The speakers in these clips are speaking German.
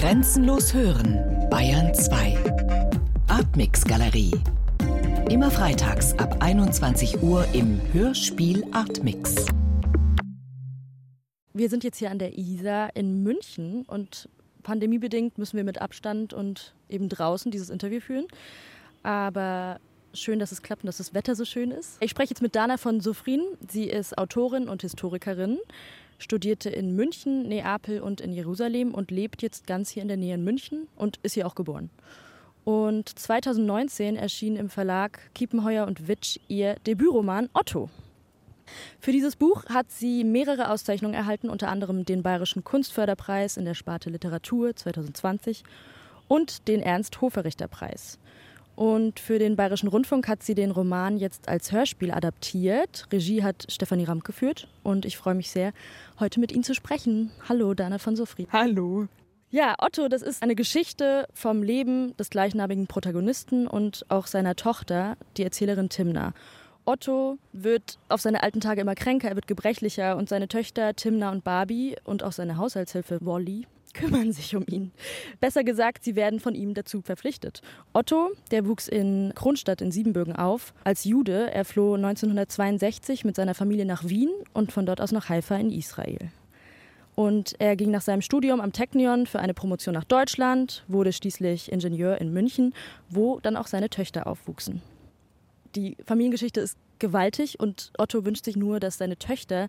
Grenzenlos hören, Bayern 2. Artmix Galerie. Immer freitags ab 21 Uhr im Hörspiel Artmix. Wir sind jetzt hier an der Isar in München und pandemiebedingt müssen wir mit Abstand und eben draußen dieses Interview führen. Aber schön, dass es klappt und dass das Wetter so schön ist. Ich spreche jetzt mit Dana von Sofrin. Sie ist Autorin und Historikerin, studierte in München, Neapel und in Jerusalem und lebt jetzt ganz hier in der Nähe in München und ist hier auch geboren. Und 2019 erschien im Verlag Kiepenheuer und Witsch ihr Debütroman Otto. Für dieses Buch hat sie mehrere Auszeichnungen erhalten, unter anderem den Bayerischen Kunstförderpreis in der Sparte Literatur 2020 und den Ernst-Hoferichter-Preis. Und für den Bayerischen Rundfunk hat sie den Roman jetzt als Hörspiel adaptiert. Regie hat Stefanie Ramp geführt und ich freue mich sehr, heute mit Ihnen zu sprechen. Hallo, Dana von Sofried. Hallo. Ja, Otto, das ist eine Geschichte vom Leben des gleichnamigen Protagonisten und auch seiner Tochter, die Erzählerin Timna. Otto wird auf seine alten Tage immer kränker, er wird gebrechlicher und seine Töchter Timna und Barbie und auch seine Haushaltshilfe Wally kümmern sich um ihn. Besser gesagt, sie werden von ihm dazu verpflichtet. Otto, der wuchs in Kronstadt in Siebenbürgen auf. Als Jude, er floh 1962 mit seiner Familie nach Wien und von dort aus nach Haifa in Israel. Und er ging nach seinem Studium am Technion für eine Promotion nach Deutschland, wurde schließlich Ingenieur in München, wo dann auch seine Töchter aufwuchsen. Die Familiengeschichte ist gewaltig und Otto wünscht sich nur, dass seine Töchter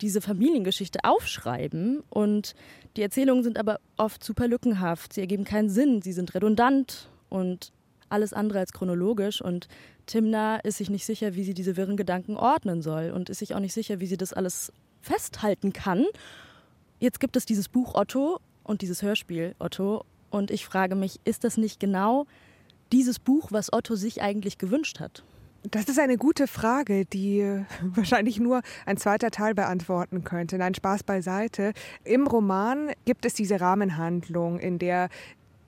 diese Familiengeschichte aufschreiben und die Erzählungen sind aber oft super lückenhaft. Sie ergeben keinen Sinn, sie sind redundant und alles andere als chronologisch und Timna ist sich nicht sicher, wie sie diese wirren Gedanken ordnen soll und ist sich auch nicht sicher, wie sie das alles festhalten kann. Jetzt gibt es dieses Buch Otto und dieses Hörspiel Otto und ich frage mich, ist das nicht genau dieses Buch, was Otto sich eigentlich gewünscht hat? Das ist eine gute Frage, die wahrscheinlich nur ein zweiter Teil beantworten könnte. Nein, Spaß beiseite. Im Roman gibt es diese Rahmenhandlung, in der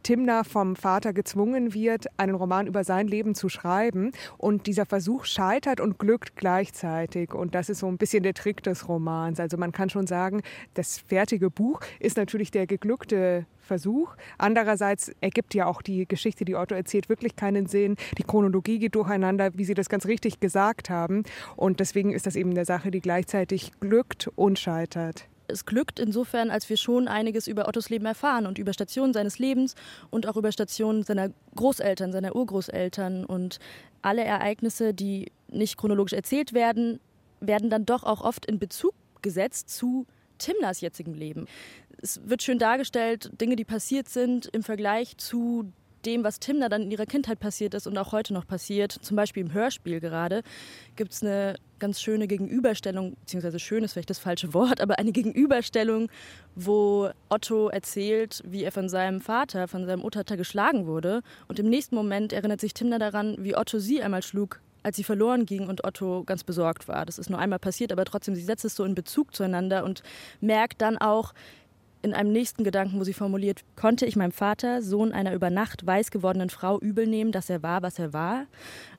Timna vom Vater gezwungen wird, einen Roman über sein Leben zu schreiben. Und dieser Versuch scheitert und glückt gleichzeitig. Und das ist so ein bisschen der Trick des Romans. Also man kann schon sagen, das fertige Buch ist natürlich der geglückte Versuch. Andererseits ergibt ja auch die Geschichte, die Otto erzählt, wirklich keinen Sinn. Die Chronologie geht durcheinander, wie Sie das ganz richtig gesagt haben. Und deswegen ist das eben eine Sache, die gleichzeitig glückt und scheitert es glückt insofern, als wir schon einiges über Ottos Leben erfahren und über Stationen seines Lebens und auch über Stationen seiner Großeltern, seiner Urgroßeltern und alle Ereignisse, die nicht chronologisch erzählt werden, werden dann doch auch oft in Bezug gesetzt zu Timnas jetzigem Leben. Es wird schön dargestellt, Dinge, die passiert sind im Vergleich zu dem, was Timna dann in ihrer Kindheit passiert ist und auch heute noch passiert, zum Beispiel im Hörspiel gerade, gibt es eine ganz schöne Gegenüberstellung, beziehungsweise schön ist vielleicht das falsche Wort, aber eine Gegenüberstellung, wo Otto erzählt, wie er von seinem Vater, von seinem Urvater geschlagen wurde. Und im nächsten Moment erinnert sich Timna daran, wie Otto sie einmal schlug, als sie verloren ging und Otto ganz besorgt war. Das ist nur einmal passiert, aber trotzdem, sie setzt es so in Bezug zueinander und merkt dann auch, in einem nächsten Gedanken, wo sie formuliert, konnte ich meinem Vater, Sohn einer über Nacht weiß gewordenen Frau, übel nehmen, dass er war, was er war.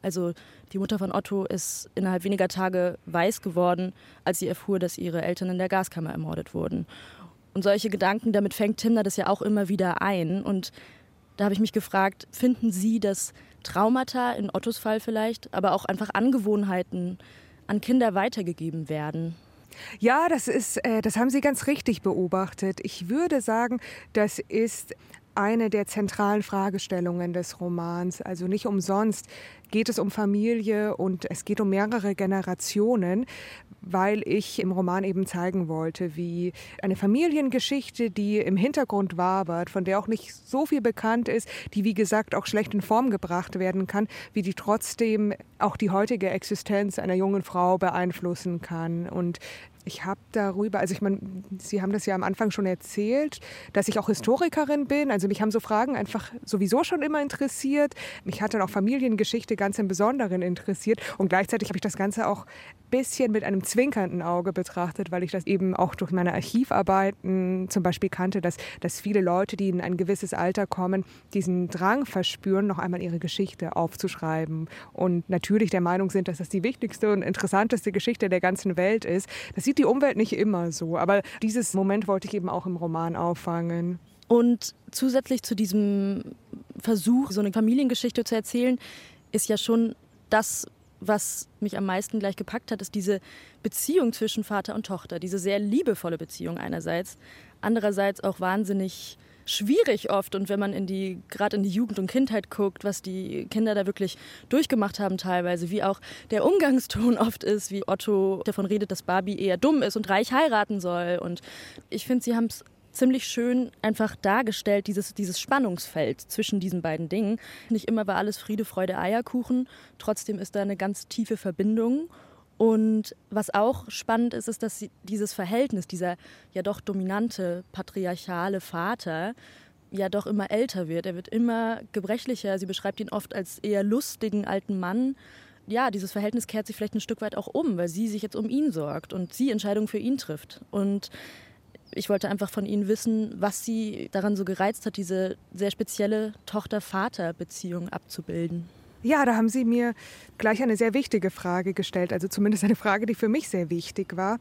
Also die Mutter von Otto ist innerhalb weniger Tage weiß geworden, als sie erfuhr, dass ihre Eltern in der Gaskammer ermordet wurden. Und solche Gedanken, damit fängt Timna das ja auch immer wieder ein. Und da habe ich mich gefragt, finden Sie, dass Traumata, in Ottos Fall vielleicht, aber auch einfach Angewohnheiten an Kinder weitergegeben werden? Ja, das ist, äh, das haben Sie ganz richtig beobachtet. Ich würde sagen, das ist eine der zentralen Fragestellungen des Romans. Also nicht umsonst geht es um Familie und es geht um mehrere Generationen, weil ich im Roman eben zeigen wollte, wie eine Familiengeschichte, die im Hintergrund wabert, von der auch nicht so viel bekannt ist, die wie gesagt auch schlecht in Form gebracht werden kann, wie die trotzdem auch die heutige Existenz einer jungen Frau beeinflussen kann. Und ich habe darüber, also ich meine, Sie haben das ja am Anfang schon erzählt, dass ich auch Historikerin bin. Also mich haben so Fragen einfach sowieso schon immer interessiert. Mich hat dann auch Familiengeschichte ganz im Besonderen interessiert. Und gleichzeitig habe ich das Ganze auch bisschen mit einem zwinkernden Auge betrachtet, weil ich das eben auch durch meine Archivarbeiten zum Beispiel kannte, dass, dass viele Leute, die in ein gewisses Alter kommen, diesen Drang verspüren, noch einmal ihre Geschichte aufzuschreiben. Und natürlich der Meinung sind, dass das die wichtigste und interessanteste Geschichte der ganzen Welt ist. Das sieht die Umwelt nicht immer so, aber dieses Moment wollte ich eben auch im Roman auffangen. Und zusätzlich zu diesem Versuch, so eine Familiengeschichte zu erzählen, ist ja schon das, was mich am meisten gleich gepackt hat, ist diese Beziehung zwischen Vater und Tochter. Diese sehr liebevolle Beziehung einerseits, andererseits auch wahnsinnig schwierig oft. Und wenn man in die, gerade in die Jugend und Kindheit guckt, was die Kinder da wirklich durchgemacht haben teilweise, wie auch der Umgangston oft ist, wie Otto davon redet, dass Barbie eher dumm ist und reich heiraten soll. Und ich finde, sie haben es ziemlich schön einfach dargestellt, dieses, dieses Spannungsfeld zwischen diesen beiden Dingen. Nicht immer war alles Friede, Freude, Eierkuchen. Trotzdem ist da eine ganz tiefe Verbindung. Und was auch spannend ist, ist, dass dieses Verhältnis, dieser ja doch dominante patriarchale Vater, ja doch immer älter wird. Er wird immer gebrechlicher. Sie beschreibt ihn oft als eher lustigen alten Mann. Ja, dieses Verhältnis kehrt sich vielleicht ein Stück weit auch um, weil sie sich jetzt um ihn sorgt und sie Entscheidungen für ihn trifft. Und ich wollte einfach von Ihnen wissen, was Sie daran so gereizt hat, diese sehr spezielle Tochter-Vater-Beziehung abzubilden. Ja, da haben Sie mir gleich eine sehr wichtige Frage gestellt, also zumindest eine Frage, die für mich sehr wichtig war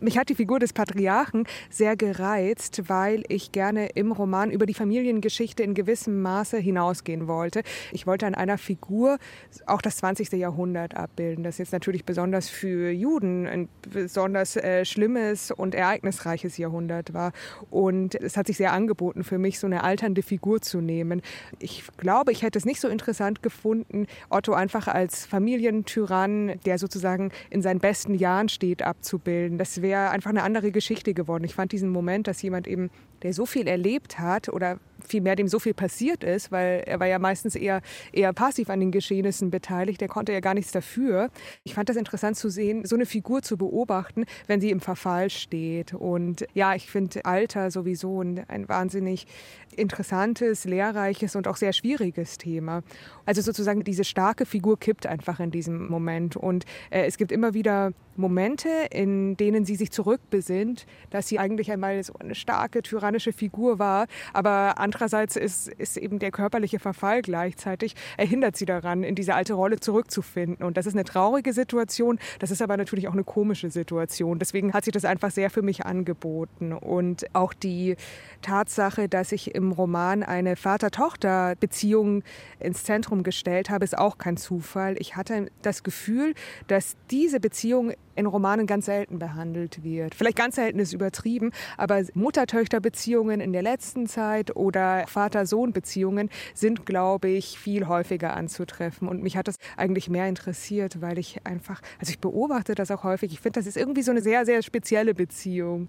mich hat die Figur des Patriarchen sehr gereizt, weil ich gerne im Roman über die Familiengeschichte in gewissem Maße hinausgehen wollte. Ich wollte an einer Figur auch das 20. Jahrhundert abbilden, das jetzt natürlich besonders für Juden ein besonders äh, schlimmes und ereignisreiches Jahrhundert war. Und es hat sich sehr angeboten für mich, so eine alternde Figur zu nehmen. Ich glaube, ich hätte es nicht so interessant gefunden, Otto einfach als Familientyrann, der sozusagen in seinen besten Jahren steht, abzubilden. Das wäre einfach eine andere Geschichte geworden. Ich fand diesen Moment, dass jemand eben, der so viel erlebt hat oder vielmehr dem so viel passiert ist, weil er war ja meistens eher, eher passiv an den Geschehnissen beteiligt, der konnte ja gar nichts dafür. Ich fand das interessant zu sehen, so eine Figur zu beobachten, wenn sie im Verfall steht. Und ja, ich finde Alter sowieso ein, ein wahnsinnig interessantes, lehrreiches und auch sehr schwieriges Thema. Also sozusagen diese starke Figur kippt einfach in diesem Moment. Und äh, es gibt immer wieder Momente, in denen sie sich zurückbesinnt, dass sie eigentlich einmal so eine starke, tyrannische Figur war, aber andererseits ist, ist eben der körperliche Verfall gleichzeitig, erhindert sie daran, in diese alte Rolle zurückzufinden. Und das ist eine traurige Situation, das ist aber natürlich auch eine komische Situation. Deswegen hat sich das einfach sehr für mich angeboten. Und auch die Tatsache, dass ich im Roman eine Vater-Tochter-Beziehung ins Zentrum gestellt habe, ist auch kein Zufall. Ich hatte das Gefühl, dass diese Beziehung in Romanen ganz selten behandelt wird. Vielleicht ganz selten ist übertrieben, aber Mutter-Töchter-Beziehungen in der letzten Zeit oder Vater-Sohn-Beziehungen sind, glaube ich, viel häufiger anzutreffen. Und mich hat das eigentlich mehr interessiert, weil ich einfach, also ich beobachte das auch häufig. Ich finde, das ist irgendwie so eine sehr, sehr spezielle Beziehung.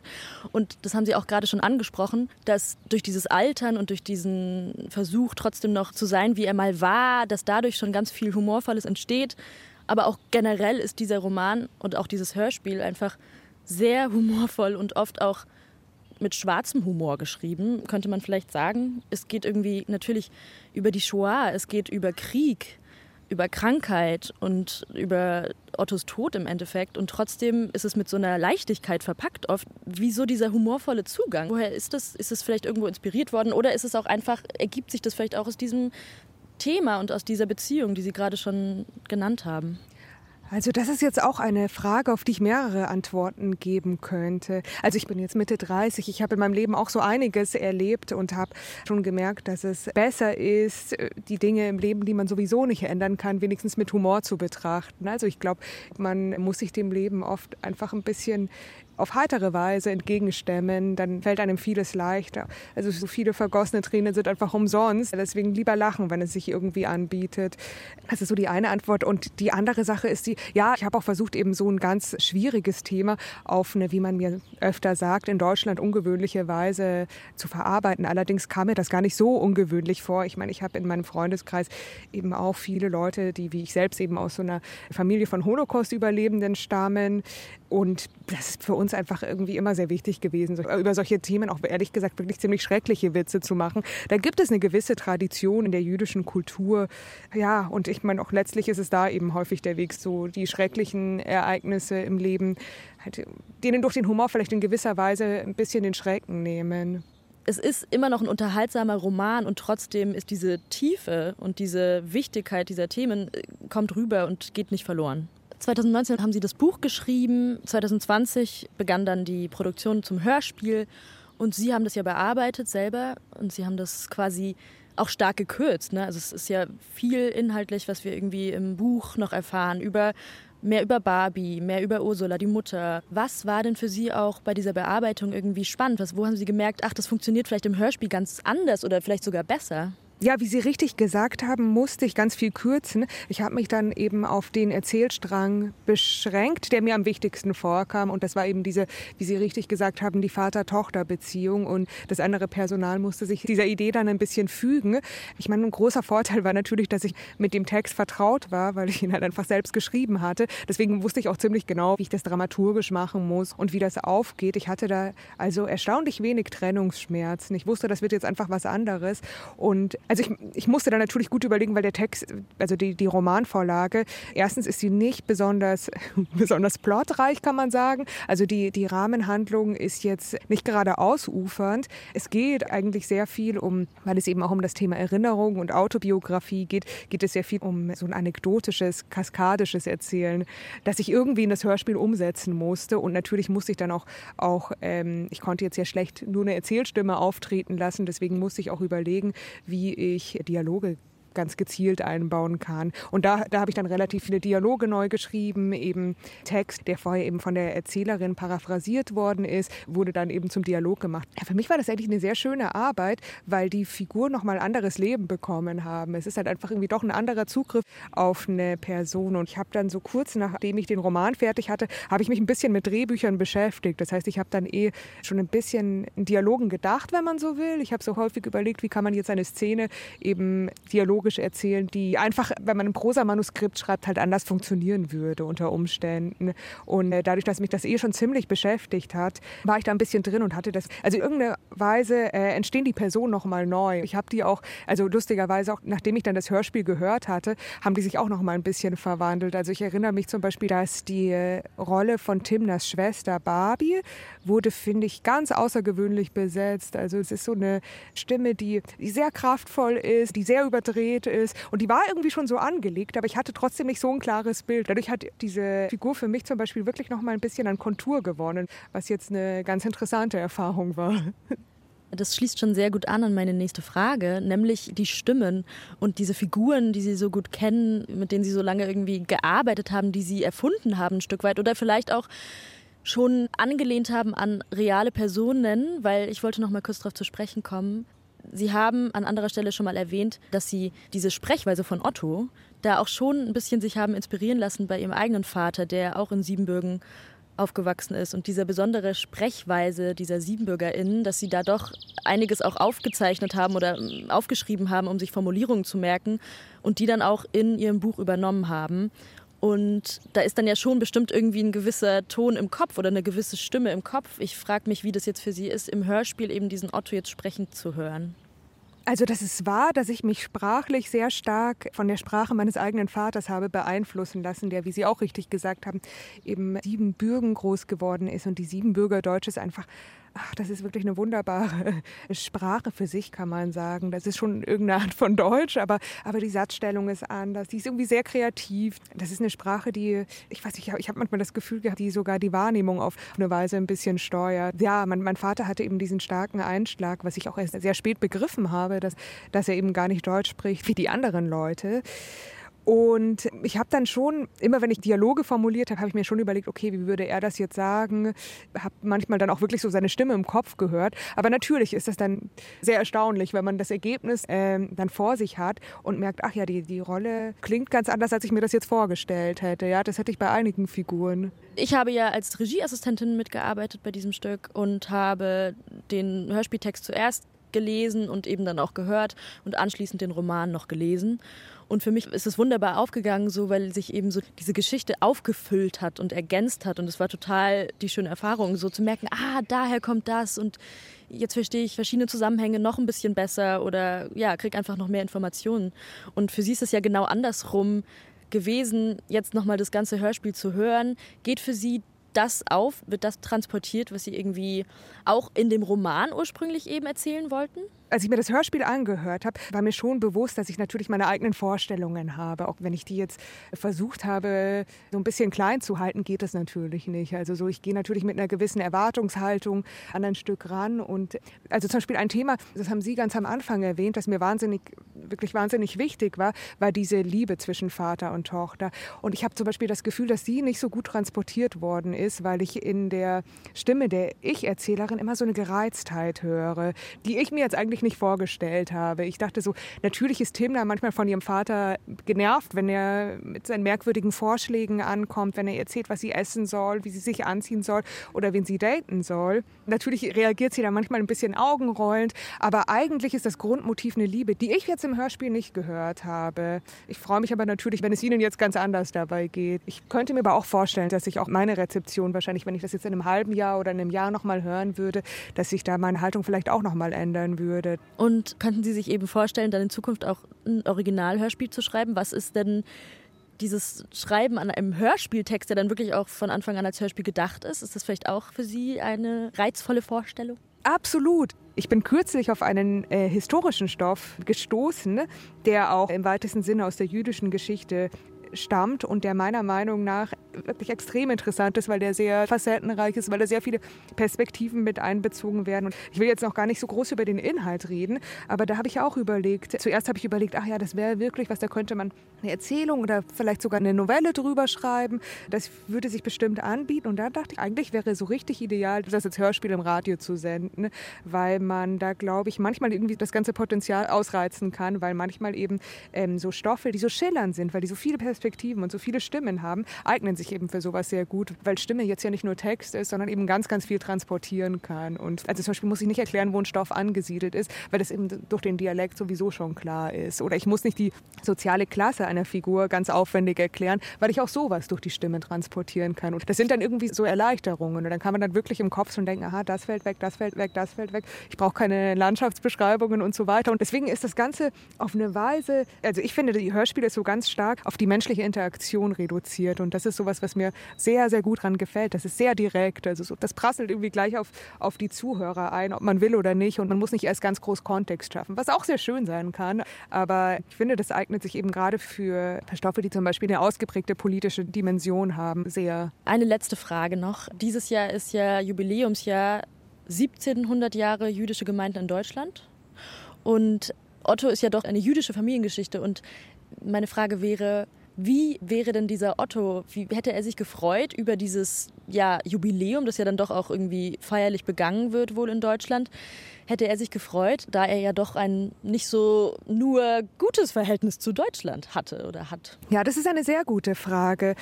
Und das haben Sie auch gerade schon angesprochen, dass durch dieses Altern und durch diesen Versuch trotzdem noch zu sein, wie er mal war, dass dadurch schon ganz viel Humorvolles entsteht. Aber auch generell ist dieser Roman und auch dieses Hörspiel einfach sehr humorvoll und oft auch mit schwarzem Humor geschrieben, könnte man vielleicht sagen. Es geht irgendwie natürlich über die Shoah, es geht über Krieg, über Krankheit und über Ottos Tod im Endeffekt. Und trotzdem ist es mit so einer Leichtigkeit verpackt oft. Wieso dieser humorvolle Zugang? Woher ist das? Ist es vielleicht irgendwo inspiriert worden? Oder ist es auch einfach, ergibt sich das vielleicht auch aus diesem Thema und aus dieser Beziehung, die Sie gerade schon genannt haben? Also das ist jetzt auch eine Frage, auf die ich mehrere Antworten geben könnte. Also ich bin jetzt Mitte 30, ich habe in meinem Leben auch so einiges erlebt und habe schon gemerkt, dass es besser ist, die Dinge im Leben, die man sowieso nicht ändern kann, wenigstens mit Humor zu betrachten. Also ich glaube, man muss sich dem Leben oft einfach ein bisschen auf heitere Weise entgegenstemmen, dann fällt einem vieles leichter. Also so viele vergossene Tränen sind einfach umsonst. Deswegen lieber lachen, wenn es sich irgendwie anbietet. Das ist so die eine Antwort. Und die andere Sache ist die, ja, ich habe auch versucht, eben so ein ganz schwieriges Thema auf eine, wie man mir öfter sagt, in Deutschland ungewöhnliche Weise zu verarbeiten. Allerdings kam mir das gar nicht so ungewöhnlich vor. Ich meine, ich habe in meinem Freundeskreis eben auch viele Leute, die wie ich selbst eben aus so einer Familie von Holocaust-Überlebenden stammen. Und das ist für uns einfach irgendwie immer sehr wichtig gewesen, über solche Themen auch ehrlich gesagt wirklich ziemlich schreckliche Witze zu machen. Da gibt es eine gewisse Tradition in der jüdischen Kultur. Ja, und ich meine, auch letztlich ist es da eben häufig der Weg, so die schrecklichen Ereignisse im Leben, halt, denen durch den Humor vielleicht in gewisser Weise ein bisschen den Schrecken nehmen es ist immer noch ein unterhaltsamer Roman und trotzdem ist diese Tiefe und diese Wichtigkeit dieser Themen äh, kommt rüber und geht nicht verloren. 2019 haben sie das Buch geschrieben, 2020 begann dann die Produktion zum Hörspiel Und Sie haben das ja bearbeitet selber und Sie haben das quasi auch stark gekürzt. Ne? Also es ist ja viel inhaltlich, was wir irgendwie im Buch noch erfahren über mehr über Barbie, mehr über Ursula, die Mutter. Was war denn für Sie auch bei dieser Bearbeitung irgendwie spannend? Was, wo haben Sie gemerkt, ach, das funktioniert vielleicht im Hörspiel ganz anders oder vielleicht sogar besser? Ja, wie Sie richtig gesagt haben, musste ich ganz viel kürzen. Ich habe mich dann eben auf den Erzählstrang beschränkt, der mir am wichtigsten vorkam. Und das war eben diese, wie Sie richtig gesagt haben, die Vater-Tochter-Beziehung. Und das andere Personal musste sich dieser Idee dann ein bisschen fügen. Ich meine, ein großer Vorteil war natürlich, dass ich mit dem Text vertraut war, weil ich ihn halt einfach selbst geschrieben hatte. Deswegen wusste ich auch ziemlich genau, wie ich das dramaturgisch machen muss und wie das aufgeht. Ich hatte da also erstaunlich wenig Trennungsschmerzen. Ich wusste, das wird jetzt einfach was anderes. Und also ich, ich musste da natürlich gut überlegen, weil der Text, also die, die Romanvorlage, erstens ist sie nicht besonders, besonders plotreich, kann man sagen. Also die, die Rahmenhandlung ist jetzt nicht gerade ausufernd. Es geht eigentlich sehr viel um, weil es eben auch um das Thema Erinnerung und Autobiografie geht, geht es sehr viel um so ein anekdotisches, kaskadisches Erzählen, das ich irgendwie in das Hörspiel umsetzen musste. Und natürlich musste ich dann auch, auch ähm, ich konnte jetzt ja schlecht nur eine Erzählstimme auftreten lassen, deswegen musste ich auch überlegen, wie ich Dialoge ganz gezielt einbauen kann. Und da, da habe ich dann relativ viele Dialoge neu geschrieben, eben Text, der vorher eben von der Erzählerin paraphrasiert worden ist, wurde dann eben zum Dialog gemacht. Ja, für mich war das eigentlich eine sehr schöne Arbeit, weil die Figuren nochmal anderes Leben bekommen haben. Es ist halt einfach irgendwie doch ein anderer Zugriff auf eine Person. Und ich habe dann so kurz nachdem ich den Roman fertig hatte, habe ich mich ein bisschen mit Drehbüchern beschäftigt. Das heißt, ich habe dann eh schon ein bisschen in Dialogen gedacht, wenn man so will. Ich habe so häufig überlegt, wie kann man jetzt eine Szene eben Dialoge dialogisch erzählen, die einfach, wenn man ein Prosa-Manuskript schreibt, halt anders funktionieren würde unter Umständen. Und äh, dadurch, dass mich das eh schon ziemlich beschäftigt hat, war ich da ein bisschen drin und hatte das. Also in irgendeiner Weise äh, entstehen die Personen nochmal neu. Ich habe die auch, also lustigerweise auch, nachdem ich dann das Hörspiel gehört hatte, haben die sich auch nochmal ein bisschen verwandelt. Also ich erinnere mich zum Beispiel, dass die äh, Rolle von Timners Schwester Barbie wurde, finde ich, ganz außergewöhnlich besetzt. Also es ist so eine Stimme, die, die sehr kraftvoll ist, die sehr überdreht gedreht ist. Und die war irgendwie schon so angelegt, aber ich hatte trotzdem nicht so ein klares Bild. Dadurch hat diese Figur für mich zum Beispiel wirklich noch mal ein bisschen an Kontur gewonnen, was jetzt eine ganz interessante Erfahrung war. Das schließt schon sehr gut an an meine nächste Frage, nämlich die Stimmen und diese Figuren, die Sie so gut kennen, mit denen Sie so lange irgendwie gearbeitet haben, die Sie erfunden haben ein Stück weit oder vielleicht auch schon angelehnt haben an reale Personen, weil ich wollte noch mal kurz darauf zu sprechen kommen. Sie haben an anderer Stelle schon mal erwähnt, dass Sie diese Sprechweise von Otto da auch schon ein bisschen sich haben inspirieren lassen bei Ihrem eigenen Vater, der auch in Siebenbürgen aufgewachsen ist und diese besondere Sprechweise dieser SiebenbürgerInnen, dass sie da doch einiges auch aufgezeichnet haben oder ähm, aufgeschrieben haben, um sich Formulierungen zu merken und die dann auch in ihrem Buch übernommen haben. Und da ist dann ja schon bestimmt irgendwie ein gewisser Ton im Kopf oder eine gewisse Stimme im Kopf. Ich frage mich, wie das jetzt für Sie ist, im Hörspiel eben diesen Otto jetzt sprechend zu hören. Also das ist wahr, dass ich mich sprachlich sehr stark von der Sprache meines eigenen Vaters habe beeinflussen lassen, der, wie Sie auch richtig gesagt haben, eben sieben Bürgen groß geworden ist und die Siebenbürger Deutsch ist einfach ach, das ist wirklich eine wunderbare Sprache für sich, kann man sagen. Das ist schon irgendeine Art von Deutsch, aber, aber die Satzstellung ist anders. Die ist irgendwie sehr kreativ. Das ist eine Sprache, die, ich weiß nicht, ich habe manchmal das Gefühl gehabt, die sogar die Wahrnehmung auf eine Weise ein bisschen steuert. Ja, mein, mein Vater hatte eben diesen starken Einschlag, was ich auch erst sehr spät begriffen habe, dass, dass er eben gar nicht Deutsch spricht wie die anderen Leute. Und ich habe dann schon, immer wenn ich Dialoge formuliert habe, habe ich mir schon überlegt, okay, wie würde er das jetzt sagen? Habe manchmal dann auch wirklich so seine Stimme im Kopf gehört. Aber natürlich ist das dann sehr erstaunlich, wenn man das Ergebnis ähm, dann vor sich hat und merkt, ach ja, die, die Rolle klingt ganz anders, als ich mir das jetzt vorgestellt hätte. Ja, das hätte ich bei einigen Figuren. Ich habe ja als Regieassistentin mitgearbeitet bei diesem Stück und habe den Hörspieltext zuerst gelesen und eben dann auch gehört und anschließend den Roman noch gelesen. Und für mich ist es wunderbar aufgegangen, so weil sich eben so diese Geschichte aufgefüllt hat und ergänzt hat. Und es war total die schöne Erfahrung, so zu merken, ah, daher kommt das und jetzt verstehe ich verschiedene Zusammenhänge noch ein bisschen besser oder ja, kriege einfach noch mehr Informationen. Und für sie ist es ja genau andersrum gewesen, jetzt nochmal das ganze Hörspiel zu hören. Geht für sie das auf? Wird das transportiert, was Sie irgendwie auch in dem Roman ursprünglich eben erzählen wollten? Als ich mir das Hörspiel angehört habe, war mir schon bewusst, dass ich natürlich meine eigenen Vorstellungen habe. Auch wenn ich die jetzt versucht habe, so ein bisschen klein zu halten, geht das natürlich nicht. Also so, ich gehe natürlich mit einer gewissen Erwartungshaltung an ein Stück ran. Und also zum Beispiel ein Thema, das haben Sie ganz am Anfang erwähnt, das mir wahnsinnig, wirklich wahnsinnig wichtig war, war diese Liebe zwischen Vater und Tochter. Und ich habe zum Beispiel das Gefühl, dass sie nicht so gut transportiert worden ist, weil ich in der Stimme der Ich-Erzählerin immer so eine Gereiztheit höre, die ich mir jetzt eigentlich nicht vorgestellt habe. Ich dachte so, natürlich ist Tim da manchmal von ihrem Vater genervt, wenn er mit seinen merkwürdigen Vorschlägen ankommt, wenn er erzählt, was sie essen soll, wie sie sich anziehen soll oder wen sie daten soll. Natürlich reagiert sie da manchmal ein bisschen augenrollend, aber eigentlich ist das Grundmotiv eine Liebe, die ich jetzt im Hörspiel nicht gehört habe. Ich freue mich aber natürlich, wenn es Ihnen jetzt ganz anders dabei geht. Ich könnte mir aber auch vorstellen, dass sich auch meine Rezeption wahrscheinlich, wenn ich das jetzt in einem halben Jahr oder in einem Jahr nochmal hören würde, dass sich da meine Haltung vielleicht auch nochmal ändern würde. Und könnten Sie sich eben vorstellen, dann in Zukunft auch ein Originalhörspiel zu schreiben? Was ist denn dieses Schreiben an einem Hörspieltext, der dann wirklich auch von Anfang an als Hörspiel gedacht ist? Ist das vielleicht auch für Sie eine reizvolle Vorstellung? Absolut. Ich bin kürzlich auf einen äh, historischen Stoff gestoßen, der auch im weitesten Sinne aus der jüdischen Geschichte stammt und der meiner Meinung nach wirklich extrem interessant ist, weil der sehr facettenreich ist, weil da sehr viele Perspektiven mit einbezogen werden. Und ich will jetzt noch gar nicht so groß über den Inhalt reden, aber da habe ich auch überlegt, zuerst habe ich überlegt, ach ja, das wäre wirklich was, da könnte man eine Erzählung oder vielleicht sogar eine Novelle drüber schreiben. Das würde sich bestimmt anbieten. Und da dachte ich, eigentlich wäre so richtig ideal, das als Hörspiel im Radio zu senden, weil man da, glaube ich, manchmal irgendwie das ganze Potenzial ausreizen kann, weil manchmal eben ähm, so Stoffe, die so schillernd sind, weil die so viele Perspektiven und so viele Stimmen haben, eignen sich eben für sowas sehr gut, weil Stimme jetzt ja nicht nur Text ist, sondern eben ganz, ganz viel transportieren kann. Und also zum Beispiel muss ich nicht erklären, wo ein Stoff angesiedelt ist, weil das eben durch den Dialekt sowieso schon klar ist. Oder ich muss nicht die soziale Klasse einer Figur ganz aufwendig erklären, weil ich auch sowas durch die Stimme transportieren kann. Und das sind dann irgendwie so Erleichterungen. Und dann kann man dann wirklich im Kopf schon denken, aha, das fällt weg, das fällt weg, das fällt weg. Ich brauche keine Landschaftsbeschreibungen und so weiter. Und deswegen ist das Ganze auf eine Weise, also ich finde, die Hörspiele ist so ganz stark auf die menschliche Interaktion reduziert. Und das ist sowas, was mir sehr, sehr gut dran gefällt. Das ist sehr direkt. Also so, das prasselt irgendwie gleich auf, auf die Zuhörer ein, ob man will oder nicht. Und man muss nicht erst ganz groß Kontext schaffen, was auch sehr schön sein kann. Aber ich finde, das eignet sich eben gerade für Stoffe, die zum Beispiel eine ausgeprägte politische Dimension haben, sehr. Eine letzte Frage noch. Dieses Jahr ist ja Jubiläumsjahr 1700 Jahre jüdische Gemeinden in Deutschland. Und Otto ist ja doch eine jüdische Familiengeschichte. Und meine Frage wäre, wie wäre denn dieser Otto, wie hätte er sich gefreut über dieses ja, Jubiläum, das ja dann doch auch irgendwie feierlich begangen wird, wohl in Deutschland? Hätte er sich gefreut, da er ja doch ein nicht so nur gutes Verhältnis zu Deutschland hatte oder hat? Ja, das ist eine sehr gute Frage.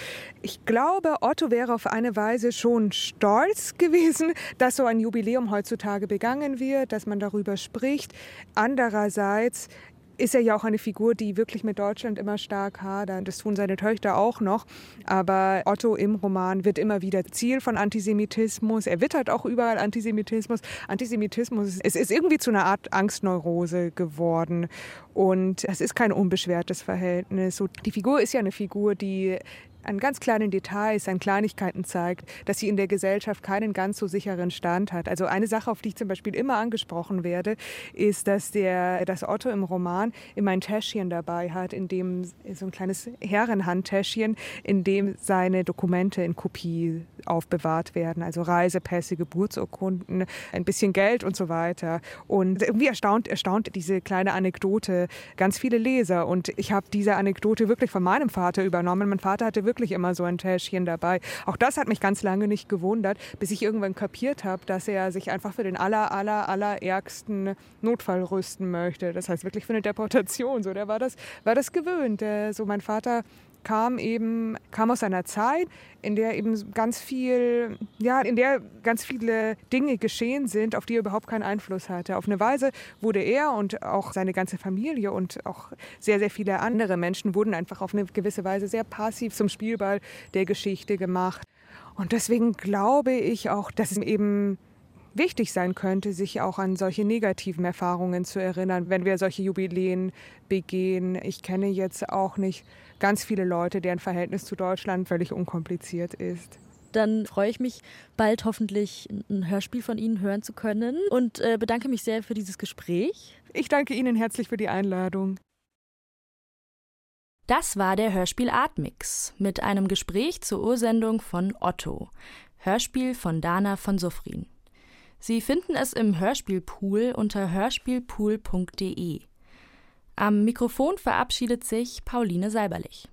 Ich glaube, Otto wäre auf eine Weise schon stolz gewesen, dass so ein Jubiläum heutzutage begangen wird, dass man darüber spricht. Andererseits ist er ja auch eine Figur, die wirklich mit Deutschland immer stark hadert. Das tun seine Töchter auch noch. Aber Otto im Roman wird immer wieder Ziel von Antisemitismus. Er wittert auch überall Antisemitismus. Antisemitismus es ist irgendwie zu einer Art Angstneurose geworden. Und es ist kein unbeschwertes Verhältnis. die Figur ist ja eine Figur, die an ganz kleinen Details, an Kleinigkeiten zeigt, dass sie in der Gesellschaft keinen ganz so sicheren Stand hat. Also eine Sache, auf die ich zum Beispiel immer angesprochen werde, ist, dass der, dass Otto im Roman immer ein Täschchen dabei hat, in dem so ein kleines Herrenhandtäschchen, in dem seine Dokumente in Kopie aufbewahrt werden, also Reisepässe, Geburtsurkunden, ein bisschen Geld und so weiter. Und irgendwie erstaunt, erstaunt diese kleine Anekdote ganz viele Leser. Und ich habe diese Anekdote wirklich von meinem Vater übernommen. Mein Vater hatte wirklich wirklich immer so ein Täschchen dabei. Auch das hat mich ganz lange nicht gewundert, bis ich irgendwann kapiert habe, dass er sich einfach für den aller, aller, allerärgsten Notfall rüsten möchte. Das heißt wirklich für eine Deportation. So, der war das, war das gewöhnt. Der, so mein Vater kam eben kam aus einer Zeit, in der eben ganz viel, ja, in der ganz viele Dinge geschehen sind, auf die er überhaupt keinen Einfluss hatte. Auf eine Weise wurde er und auch seine ganze Familie und auch sehr sehr viele andere Menschen wurden einfach auf eine gewisse Weise sehr passiv zum Spielball der Geschichte gemacht. Und deswegen glaube ich auch, dass es eben wichtig sein könnte, sich auch an solche negativen Erfahrungen zu erinnern, wenn wir solche Jubiläen begehen. Ich kenne jetzt auch nicht ganz viele Leute, deren Verhältnis zu Deutschland völlig unkompliziert ist. dann freue ich mich, bald hoffentlich ein Hörspiel von Ihnen hören zu können und äh, bedanke mich sehr für dieses Gespräch. Ich danke Ihnen herzlich für die Einladung. Das war der Hörspiel Artmix mit einem Gespräch zur Ursendung von Otto. Hörspiel von Dana von Suffrin. Sie finden es im Hörspielpool unter hörspielpool.de. Am Mikrofon verabschiedet sich Pauline Seiberlich.